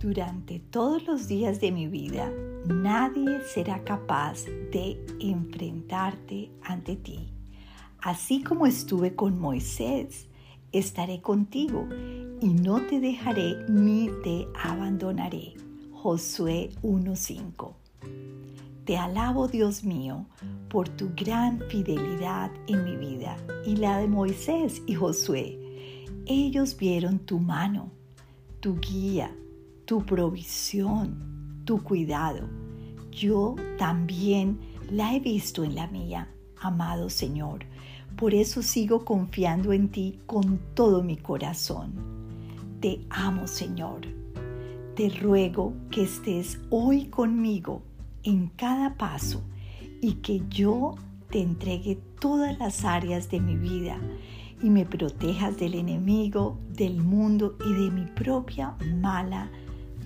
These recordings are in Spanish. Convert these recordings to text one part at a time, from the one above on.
durante todos los días de mi vida, nadie será capaz de enfrentarte ante ti. Así como estuve con Moisés, estaré contigo y no te dejaré ni te abandonaré. Josué 1.5 Te alabo, Dios mío, por tu gran fidelidad en mi vida y la de Moisés y Josué. Ellos vieron tu mano, tu guía, tu provisión, tu cuidado. Yo también la he visto en la mía, amado Señor. Por eso sigo confiando en ti con todo mi corazón. Te amo, Señor te ruego que estés hoy conmigo en cada paso y que yo te entregue todas las áreas de mi vida y me protejas del enemigo, del mundo y de mi propia mala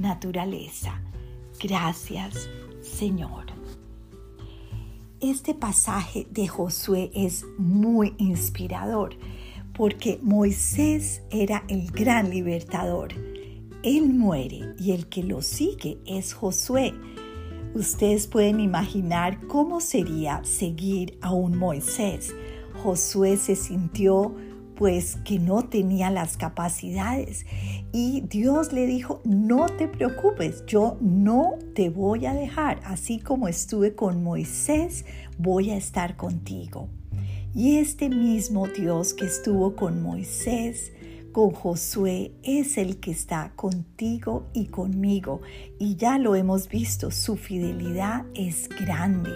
naturaleza. Gracias, Señor. Este pasaje de Josué es muy inspirador porque Moisés era el gran libertador él muere y el que lo sigue es Josué. Ustedes pueden imaginar cómo sería seguir a un Moisés. Josué se sintió pues que no tenía las capacidades y Dios le dijo, no te preocupes, yo no te voy a dejar, así como estuve con Moisés, voy a estar contigo. Y este mismo Dios que estuvo con Moisés, con Josué es el que está contigo y conmigo. Y ya lo hemos visto, su fidelidad es grande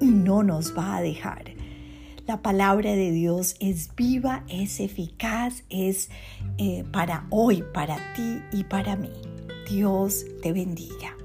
y no nos va a dejar. La palabra de Dios es viva, es eficaz, es eh, para hoy, para ti y para mí. Dios te bendiga.